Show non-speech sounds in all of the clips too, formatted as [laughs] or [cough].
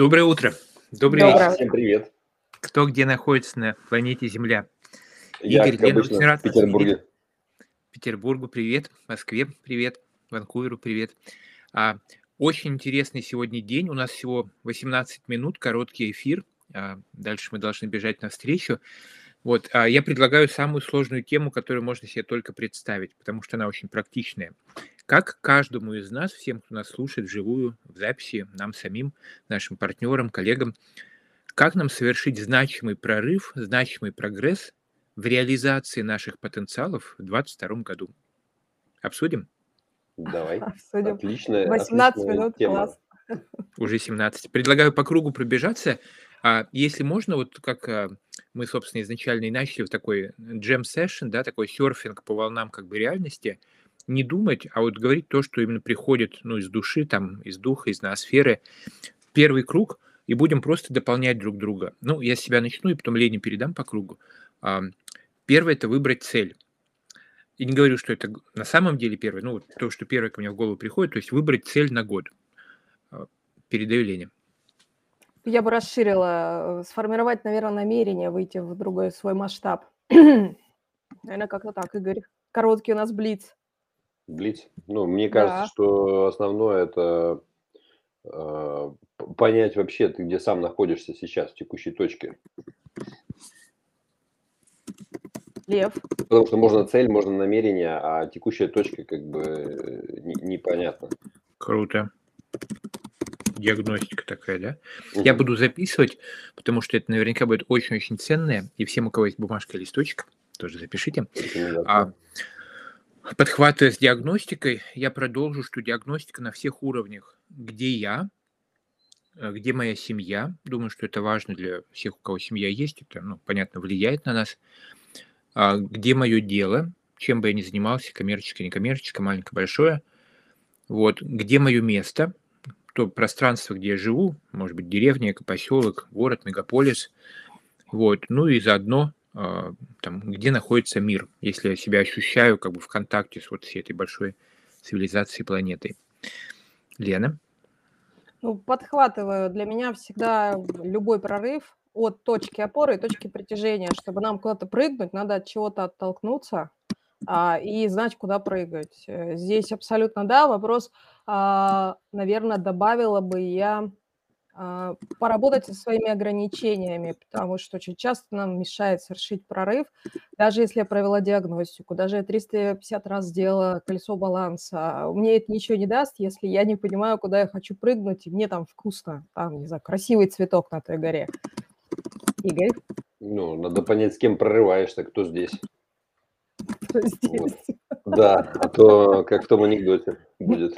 Доброе утро. Добрый Доброе. вечер. Всем привет. Кто где находится на планете Земля? Я, Игорь, Лена, обычно, в Петербурге. Петербургу привет, Москве привет, Ванкуверу привет. А, очень интересный сегодня день. У нас всего 18 минут, короткий эфир. А, дальше мы должны бежать навстречу. Вот, а я предлагаю самую сложную тему, которую можно себе только представить, потому что она очень практичная. Как каждому из нас, всем, кто нас слушает вживую, в записи, нам самим, нашим партнерам, коллегам, как нам совершить значимый прорыв, значимый прогресс в реализации наших потенциалов в 2022 году? Обсудим? Давай. Обсудим. Отличная, 18 отличная минут, тема. класс. Уже 17. Предлагаю по кругу пробежаться. А если можно, вот как а, мы, собственно, изначально и начали в такой джем session, да, такой серфинг по волнам как бы реальности, не думать, а вот говорить то, что именно приходит ну, из души, там, из духа, из ноосферы. Первый круг, и будем просто дополнять друг друга. Ну, я себя начну, и потом Лене передам по кругу. Первое – это выбрать цель. И не говорю, что это на самом деле первое, ну, то, что первое ко мне в голову приходит, то есть выбрать цель на год. А, Передаю Лене. Я бы расширила, э, сформировать, наверное, намерение выйти в другой свой масштаб. [clears throat] Наверное, как-то так, Игорь. Короткий у нас блиц. Блиц. Ну, мне кажется, Да. что основное это э, понять вообще, ты где сам находишься сейчас, в текущей точке. Лев. Потому что можно цель, можно намерение, а текущая точка как бы э, не- непонятно. Круто. Диагностика такая, да? Я Мгм. буду записывать, потому что это наверняка будет очень-очень ценное. И всем, у кого есть бумажка и листочек, тоже запишите. А, подхватывая с диагностикой, я продолжу, что диагностика на всех уровнях. Где я, э, где моя семья. Думаю, что это важно для всех, у кого семья есть. Это, ну, понятно, влияет на нас. А, где мое дело, чем бы я ни занимался, коммерческое, некоммерческое, маленькое, большое. Вот, где мое место, то пространство, где я живу, может быть, деревня, поселок, город, мегаполис. Вот, ну и заодно а, там, где находится мир, если я себя ощущаю как бы в контакте с вот всей этой большой цивилизацией планетой. Лена? Ну, подхватываю. Для меня всегда любой прорыв от точки опоры и точки притяжения. Чтобы нам куда-то прыгнуть, надо от чего-то оттолкнуться а, и знать, куда прыгать. Э, Здесь абсолютно да. Вопрос, наверное, добавила бы я а, поработать со своими ограничениями, потому что очень часто нам мешает совершить прорыв, даже если я провела диагностику, даже я 350 раз сделала колесо баланса, мне это ничего не даст, если я не понимаю, куда я хочу прыгнуть, и мне там вкусно, там, не знаю, красивый цветок на той горе. Игорь, Ну, надо понять, с кем прорываешься, кто здесь. кто здесь? Да, а то, как в том анекдоте будет.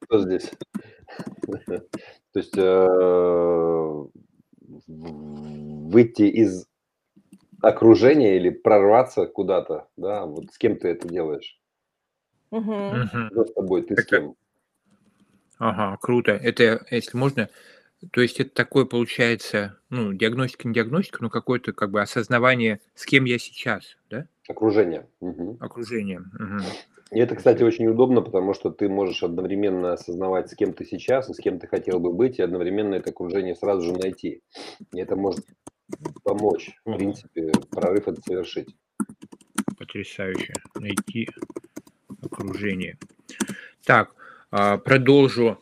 Кто здесь? То есть э, выйти из окружения или прорваться куда-то, да, вот с кем ты это делаешь? Мгм. Кто с тобой, ты с кем? Ага, круто. Это, если можно, то есть это такое получается, ну, диагностика, не диагностика, но какое-то как бы осознавание, с кем я сейчас, да? Окружение. Мгм. Окружение. Мгм. И это, кстати, очень удобно, потому что ты можешь одновременно осознавать, с кем ты сейчас и с кем ты хотел бы быть, и одновременно это окружение сразу же найти. И это может помочь, в принципе, прорыв это совершить. Потрясающе. Найти окружение. Так, а, продолжу.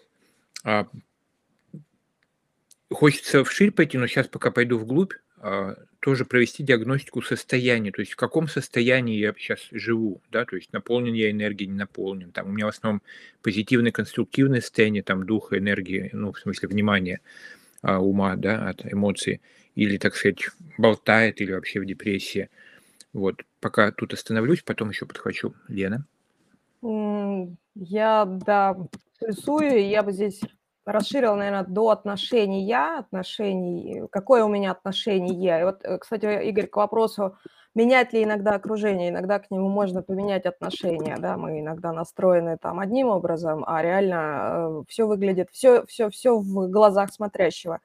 Хочется вширь пойти, но сейчас пока пойду вглубь, а, тоже провести диагностику состояния, то есть в каком состоянии я сейчас живу, да, то есть наполнен я энергией, не наполнен. Там у меня в основном позитивное, конструктивное состояние, там духа, энергии, ну, в смысле внимания, а, ума, да, от эмоций, или, так сказать, болтает, или вообще в депрессии. Вот, пока тут остановлюсь, потом еще подхвачу. Лена? Я, да, и я бы здесь расширила, наверное, до отношений я, отношений, какое у меня отношение. И вот, э, кстати, Игорь, к вопросу, менять ли иногда окружение, иногда к нему можно поменять отношения, да, мы иногда настроены там одним образом, а реально все выглядит, все, все, все в глазах смотрящего.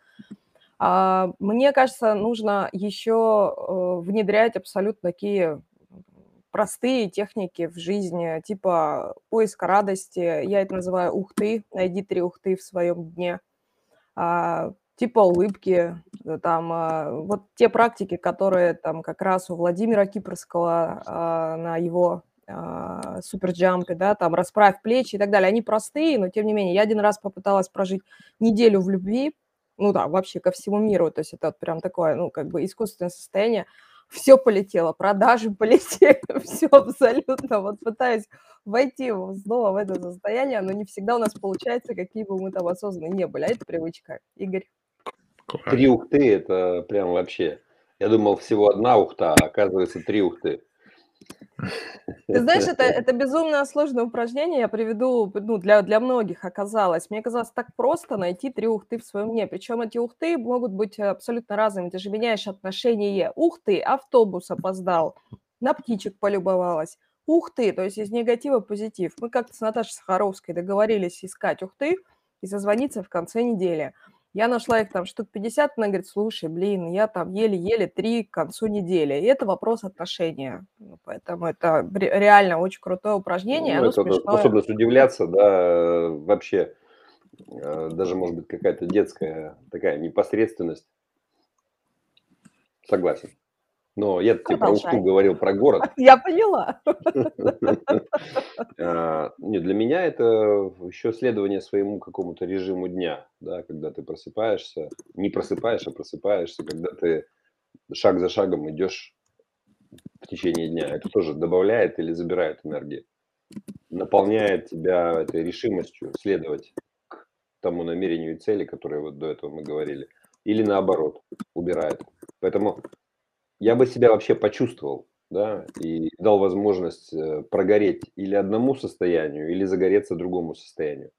А, Мне кажется, нужно еще э, внедрять абсолютно такие простые техники в жизни, типа поиска радости. Я это называю ухты. Найди три ухты в своем дне. А, типа улыбки, э, там, а, вот те практики, которые там как раз у Владимира Кипрского а, на его а, суперджампе, да, там расправь плечи и так далее, они простые, но тем не менее, я один раз попыталась прожить неделю в любви, ну да, вообще ко всему миру, то есть это прям такое, ну, как бы искусственное состояние, все полетело, продажи полетели, [laughs] все абсолютно. Вот пытаюсь войти снова в это состояние, но не всегда у нас получается, какие бы мы там осознанные не были. А это привычка. Игорь. Три ухты – это прям вообще. Я думал, всего одна ухта, а оказывается три ухты. Ты знаешь, это, это безумно сложное упражнение, я приведу, ну, для, для многих оказалось. Мне казалось так просто найти три ухты в своем мне. Причем эти ухты могут быть абсолютно разными. Ты же меняешь отношение. Ух ты, автобус опоздал, на птичек полюбовалась. Ух ты, то есть из негатива позитив. Мы как-то с Наташей Сахаровской договорились искать ухты и созвониться в конце недели. Я нашла их там штук 50, она говорит, слушай, блин, я там еле-еле три к концу недели. И это вопрос отношения. Ну, поэтому это реально очень крутое упражнение. Ну, это смешное. способность удивляться, да, вообще э, даже, может быть, какая-то детская такая непосредственность. Согласен. Но я тебе про Ухту говорил, про город. [laughs] Я поняла. [laughs] А, не, для меня это еще следование своему какому-то режиму дня, да, когда ты просыпаешься, не просыпаешь, а просыпаешься, когда ты шаг за шагом идешь в течение дня. Это тоже добавляет или забирает энергии, наполняет тебя этой решимостью следовать к тому намерению и цели, которые вот до этого мы говорили, или наоборот, убирает. Поэтому я бы себя вообще почувствовал, да, и дал возможность э, прогореть или одному состоянию, или загореться другому состоянию.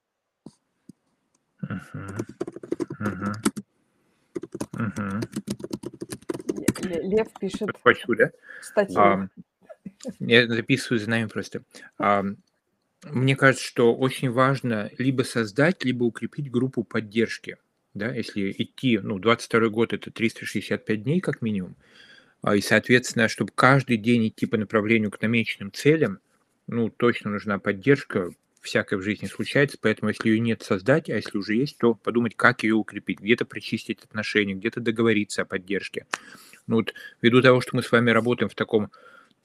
Лев пишет Хочу, да? статью. А, я записываю за нами просто. А, мне кажется, что очень важно либо создать, либо укрепить группу поддержки. Да, если идти, ну, 22 год это 365 дней как минимум, и, соответственно, чтобы каждый день идти по направлению к намеченным целям, ну, точно нужна поддержка, всякое в жизни случается, поэтому если ее нет, создать, а если уже есть, то подумать, как ее укрепить, где-то прочистить отношения, где-то договориться о поддержке. Ну вот ввиду того, что мы с вами работаем в таком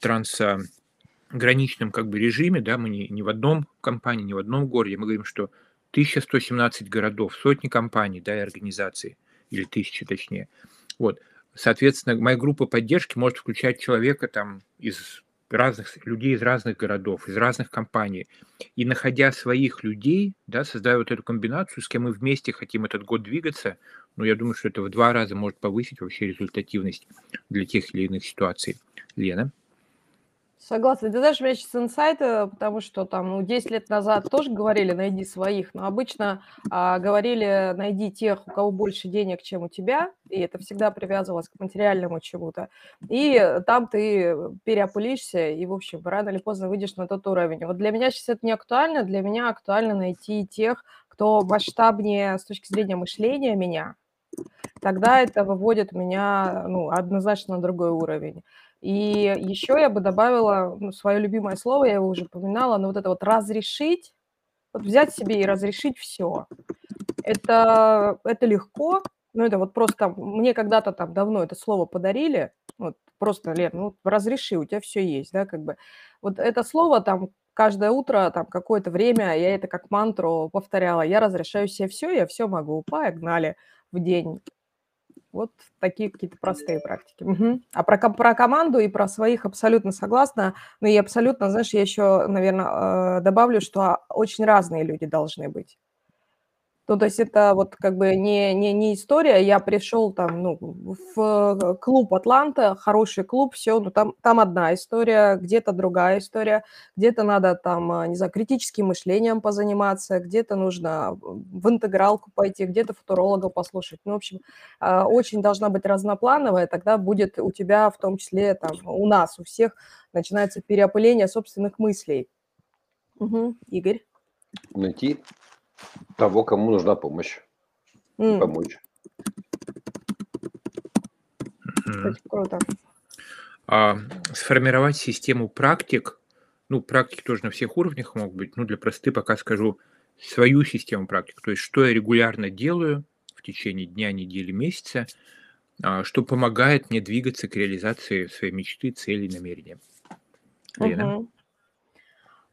трансграничном как бы режиме, да, мы не, не в одном компании, не в одном городе, мы говорим, что 1117 городов, сотни компаний, да, и организаций, или тысячи точнее. Вот, Соответственно, моя группа поддержки может включать человека там из разных людей из разных городов, из разных компаний. И находя своих людей, да, создая вот эту комбинацию, с кем мы вместе хотим этот год двигаться, ну, я думаю, что это в два раза может повысить вообще результативность для тех или иных ситуаций. Лена? Согласна. Ты знаешь, у меня сейчас инсайты, потому что там ну, 10 лет назад тоже говорили «найди своих», но обычно а, говорили «найди тех, у кого больше денег, чем у тебя», и это всегда привязывалось к материальному чему-то. И там ты переопылишься, и, в общем, рано или поздно выйдешь на тот уровень. Вот для меня сейчас это не актуально, для меня актуально найти тех, кто масштабнее с точки зрения мышления меня, тогда это выводит меня ну, однозначно на другой уровень. И еще я бы добавила ну, свое любимое слово, я его уже упоминала, но вот это вот разрешить, вот взять себе и разрешить все. Это, это легко, ну это вот просто мне когда-то там давно это слово подарили, вот просто, Лен, ну разреши, у тебя все есть, да, как бы. Вот это слово там каждое утро, там какое-то время, я это как мантру повторяла, я разрешаю себе все, я все могу, погнали в день. Вот такие какие-то простые практики. Угу. А про, про команду и про своих абсолютно согласна. Но и абсолютно, знаешь, я еще, наверное, э, добавлю, что очень разные люди должны быть. Ну, то есть это вот как бы не, не, не история, я пришел там, ну, в клуб Атланта, хороший клуб, все, ну, там, там одна история, где-то другая история, где-то надо там, а, не знаю, критическим мышлением позаниматься, где-то нужно в интегралку пойти, где-то футуролога послушать. Ну, в общем, а, очень должна быть разноплановая, тогда будет у тебя, в том числе там, у нас, у всех, начинается переопыление собственных мыслей. Угу. Игорь? Найти того, кому нужна помощь. Mm. Помочь. Очень круто. А, сформировать систему практик, ну, практики тоже на всех уровнях могут быть, ну, для просты пока скажу свою систему практик, то есть что я регулярно делаю в течение дня, недели, месяца, а, что помогает мне двигаться к реализации своей мечты, целей, намерения. Лена? Угу.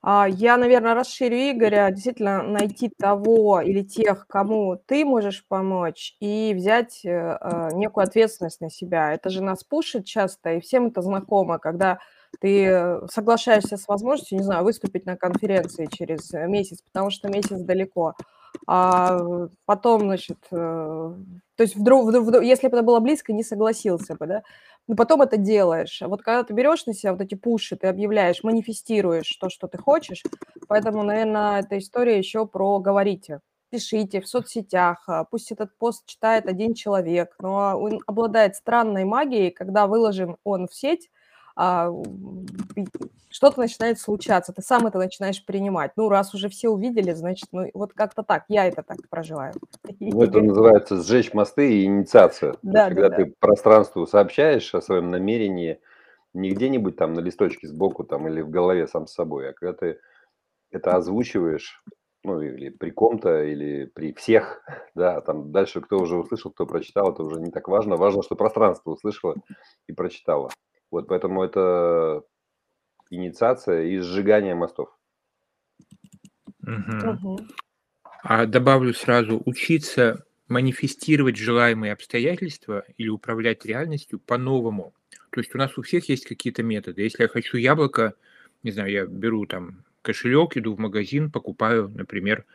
А, я, наверное, расширю Игоря, действительно найти того или тех, кому ты можешь помочь, и взять э, э, некую ответственность на себя. Это же нас пушит часто, и всем это знакомо, когда ты соглашаешься с возможностью, не знаю, выступить на конференции через месяц, потому что месяц далеко. А потом, значит, э, то есть вдруг, вдруг, если бы это было близко, не согласился бы, да, но потом это делаешь. А вот когда ты берешь на себя вот эти пуши, ты объявляешь, манифестируешь то, что ты хочешь, поэтому, наверное, эта история еще про говорите. Пишите в соцсетях, а, пусть этот пост читает один человек, но он обладает странной магией, когда выложен он в сеть, а, что-то начинает случаться, ты сам это начинаешь принимать. Ну, раз уже все увидели, значит, ну, вот как-то так, я это так проживаю. [laughs] Ну, это называется сжечь мосты и инициация. Да, есть, да, когда да. ты пространству сообщаешь о своем намерении не где-нибудь там на листочке сбоку там или в голове сам с собой, а когда ты это озвучиваешь, ну, или при ком-то, или при всех, [laughs] да, там дальше кто уже услышал, кто прочитал, это уже не так важно. Важно, что пространство услышало и прочитало. Вот поэтому это инициация и сжигание мостов. Угу. А добавлю сразу, учиться манифестировать желаемые обстоятельства или управлять реальностью по-новому. То есть у нас у всех есть какие-то методы. Если я хочу яблоко, не знаю, я беру там кошелек, иду в магазин, покупаю, например,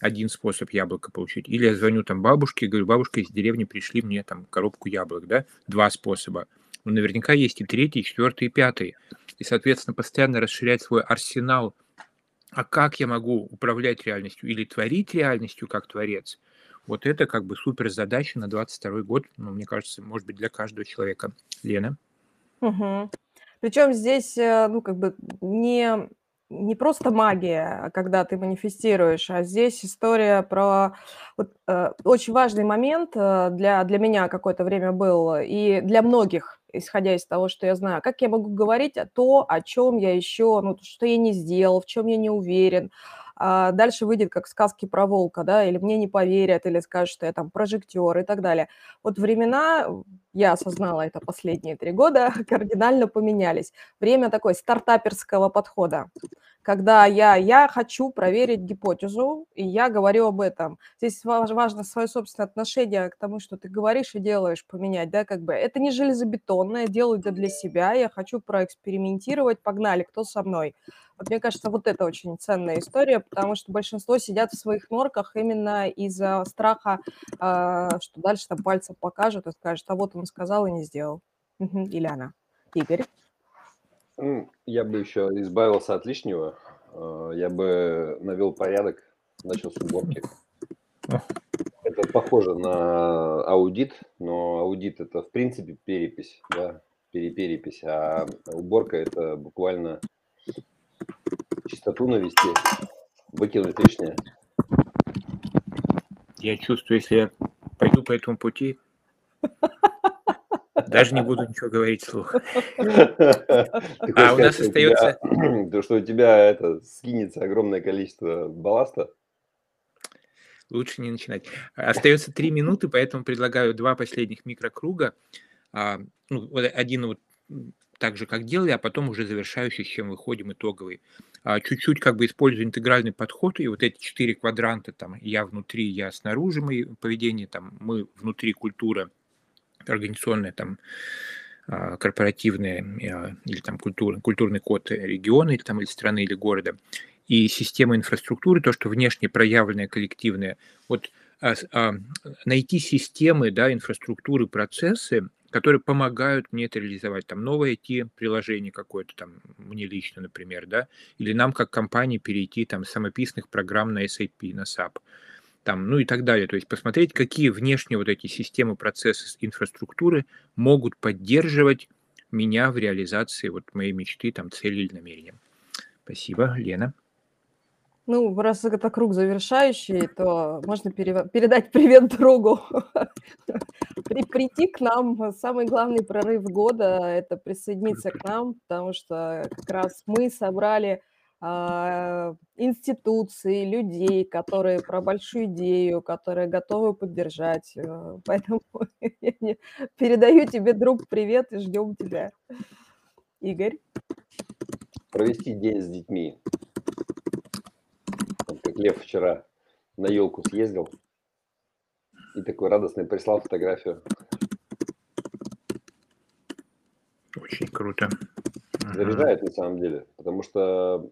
один способ яблоко получить. Или я звоню там бабушке, говорю, бабушка из деревни пришли мне там коробку яблок, да, два способа но наверняка есть и третий, и четвертый, и пятый. И, соответственно, постоянно расширять свой арсенал. А как я могу управлять реальностью или творить реальностью как творец? Вот это как бы супер задача на 22 год, ну, мне кажется, может быть, для каждого человека. Лена? Угу. Причем здесь, э, ну, как бы не не просто магия, когда ты манифестируешь, а здесь история про вот, э, очень важный момент э, для, для меня какое-то время был, и для многих, исходя из того, что я знаю, как я могу говорить о том, о чем я еще, ну, что я не сделал, в чем я не уверен, а дальше выйдет как сказки про волка, да, или мне не поверят, или скажут, что я там прожектор и так далее. Вот времена, я осознала это последние три года, [laughs] кардинально поменялись. Время такой стартаперского подхода когда я, я хочу проверить гипотезу, и я говорю об этом. Здесь важно свое собственное отношение к тому, что ты говоришь и делаешь, поменять, да, как бы. Это не железобетонное, делаю это для себя, я хочу проэкспериментировать, погнали, кто со мной. Вот мне кажется, вот это очень ценная история, потому что большинство сидят в своих норках именно из-за страха, э, что дальше там пальцем покажут и скажут, а вот он сказал и не сделал. Или она. Игорь. Ну, я бы еще избавился от лишнего. Э, я бы навел порядок, начал с уборки. [laughs] Это похоже на аудит, но аудит это в принципе перепись, да, переперепись, а уборка это буквально чистоту навести, выкинуть лишнее. Я чувствую, если я пойду по этому пути, даже не буду ничего говорить вслух. А у нас остается... [clears throat] То, что у тебя это скинется огромное количество балласта? Лучше не начинать. Остается три минуты, поэтому предлагаю два последних микрокруга. А, ну, один вот так же, как делали, а потом уже завершающий, с чем выходим, итоговый. А, чуть-чуть как бы использую интегральный подход, и вот эти четыре квадранта, там, я внутри, я снаружи, мои поведение, там, мы внутри культура, организационная там а, корпоративная а, или там культур, культурный код региона или там или страны или города и система инфраструктуры, то, что внешне проявленное коллективное, вот найти системы, да, инфраструктуры, процессы, которые помогают мне это реализовать. Там новое IT-приложение какое-то там, мне лично, например, да, или нам как компании перейти там с самописных программ на SAP, на SAP там, ну и так далее. То есть посмотреть, какие внешние вот эти системы, процессы, инфраструктуры могут поддерживать меня в реализации вот моей мечты, там, цели или намерения. Спасибо, Лена. Ну, раз это круг завершающий, то можно пере- передать привет другу. При- Прийти к нам. Самый главный прорыв года– это присоединиться к нам, потому что как раз мы собрали а, институций, людей, которые про большую идею, которые готовы поддержать. Э, поэтому [laughs] передаю тебе, друг, привет и ждем тебя. Игорь? Провести день с детьми. Как Лев вчера на елку съездил и такой радостный прислал фотографию. Очень круто. Заряжает на самом деле, потому что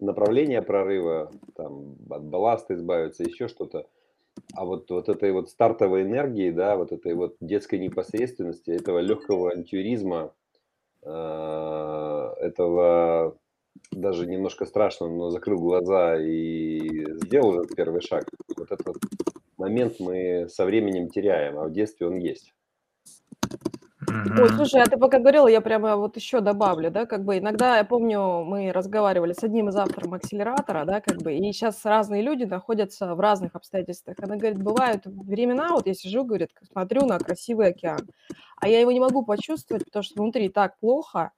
направление прорыва, там, от балласта избавиться, еще что-то. А вот, вот этой вот стартовой энергии, да, вот этой вот детской непосредственности, этого легкого антюризма, э, этого даже немножко страшно, но закрыл глаза и сделал этот первый шаг. Вот этот момент мы со временем теряем, а в детстве он есть. Ой, слушай, а ты пока говорила, я прямо вот еще добавлю, да, как бы иногда, я помню, мы разговаривали с одним из авторов акселератора, да, как бы, и сейчас разные люди находятся в разных обстоятельствах. Она говорит, бывают времена, вот я сижу, говорит, смотрю на красивый океан, а я его не могу почувствовать, потому что внутри так плохо,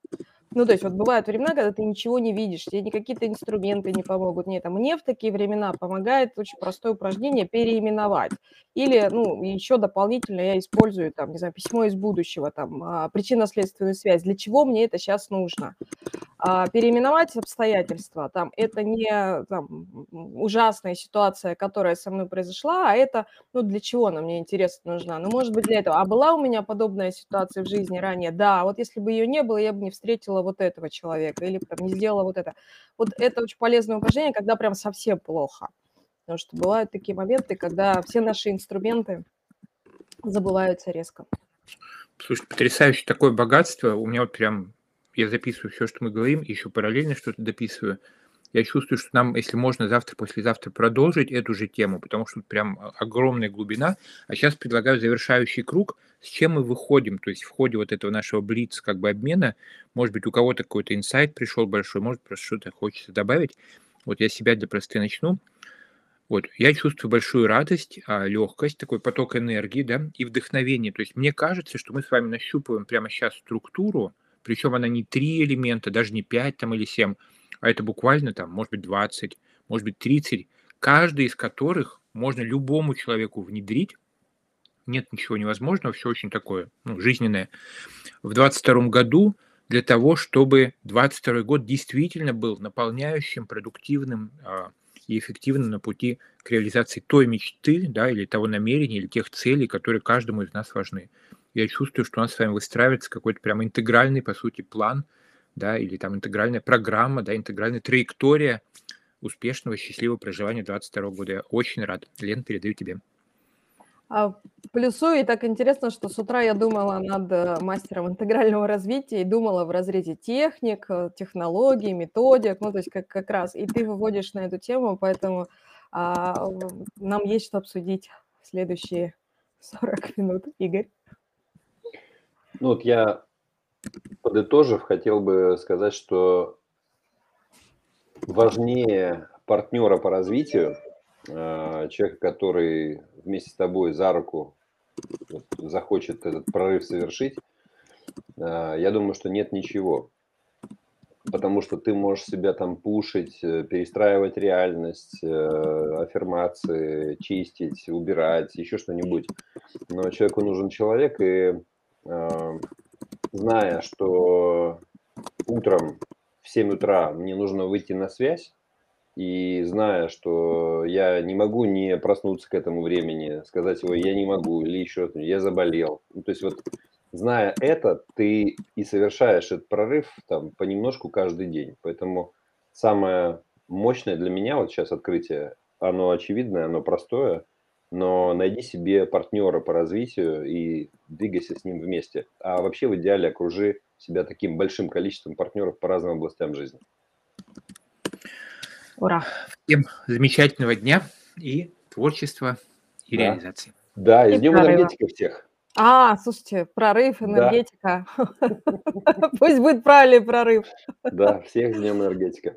ну, то есть вот бывают времена, когда ты ничего не видишь, тебе ни какие-то инструменты не помогут. Нет, а мне в такие времена помогает очень простое упражнение переименовать. Или, ну, еще дополнительно я использую, там, не знаю, письмо из будущего, там, а, причинно-следственную связь. Для чего мне это сейчас нужно? А, переименовать обстоятельства, там, это не там, ужасная ситуация, которая со мной произошла, а это, ну, для чего она мне, интересно, нужна? Ну, может быть, для этого. А была у меня подобная ситуация в жизни ранее? Да, вот если бы ее не было, я бы не встретила вот этого человека или там, не сделала вот это. Вот это очень полезное упражнение, когда прям совсем плохо. Потому что бывают такие моменты, когда все наши инструменты забываются резко. Слушай, потрясающее такое богатство. У меня вот прям я записываю все, что мы говорим, еще параллельно что-то дописываю. Я чувствую, что нам, если можно, завтра, послезавтра продолжить эту же тему, потому что тут прям огромная глубина. А сейчас предлагаю завершающий круг, с чем мы выходим, то есть в ходе вот этого нашего блиц как бы обмена, может быть, у кого-то какой-то инсайт пришел большой, может, просто что-то хочется добавить. Вот я себя для просты начну. Вот, я чувствую большую радость, а, легкость, такой поток энергии, да, и вдохновение. То есть мне кажется, что мы с вами нащупываем прямо сейчас структуру, причем она не три элемента, даже не пять там или семь, а это буквально там, может быть, 20, может быть, 30, каждый из которых можно любому человеку внедрить. Нет ничего невозможного, все очень такое ну, жизненное. В 22 году для того, чтобы 22 год действительно был наполняющим, продуктивным а, и эффективным на пути к реализации той мечты, да, или того намерения, или тех целей, которые каждому из нас важны я чувствую, что у нас с вами выстраивается какой-то прям интегральный, по сути, план, да, или там интегральная программа, да, интегральная траектория успешного, счастливого проживания 22 года. Я очень рад. Лен, передаю тебе. А, плюсую, и так интересно, что с утра я думала над э, мастером интегрального развития и думала в разрезе техник, э, технологий, методик, ну, то есть как, как раз, и ты выводишь на эту тему, поэтому а, нам есть что обсудить в следующие 40 минут. Игорь? Ну вот я, подытожив, хотел бы сказать, что важнее партнера по развитию, э, человека, который вместе с тобой за руку захочет этот прорыв совершить, э, я думаю, что нет ничего. Потому что ты можешь себя там пушить, э, перестраивать реальность, аффирмации, чистить, убирать, еще что-нибудь. Но человеку нужен человек, и зная, что утром в 7 утра мне нужно выйти на связь, и зная, что я не могу не проснуться к этому времени, сказать, ой, я не могу, или еще я заболел. Ну, то есть вот зная это, ты и совершаешь этот прорыв там понемножку каждый день. Поэтому самое мощное для меня вот сейчас открытие, оно очевидное, оно простое – но найди себе партнера по развитию и двигайся с ним вместе. А вообще в идеале окружи себя таким большим количеством партнеров по разным областям жизни. Ура! Всем замечательного дня и творчества, и да. реализации. Да, и, и с Днем энергетика всех. А, слушайте, прорыв, энергетика. Да. [laughs] Пусть будет правильный прорыв. Да, всех с Днем энергетика.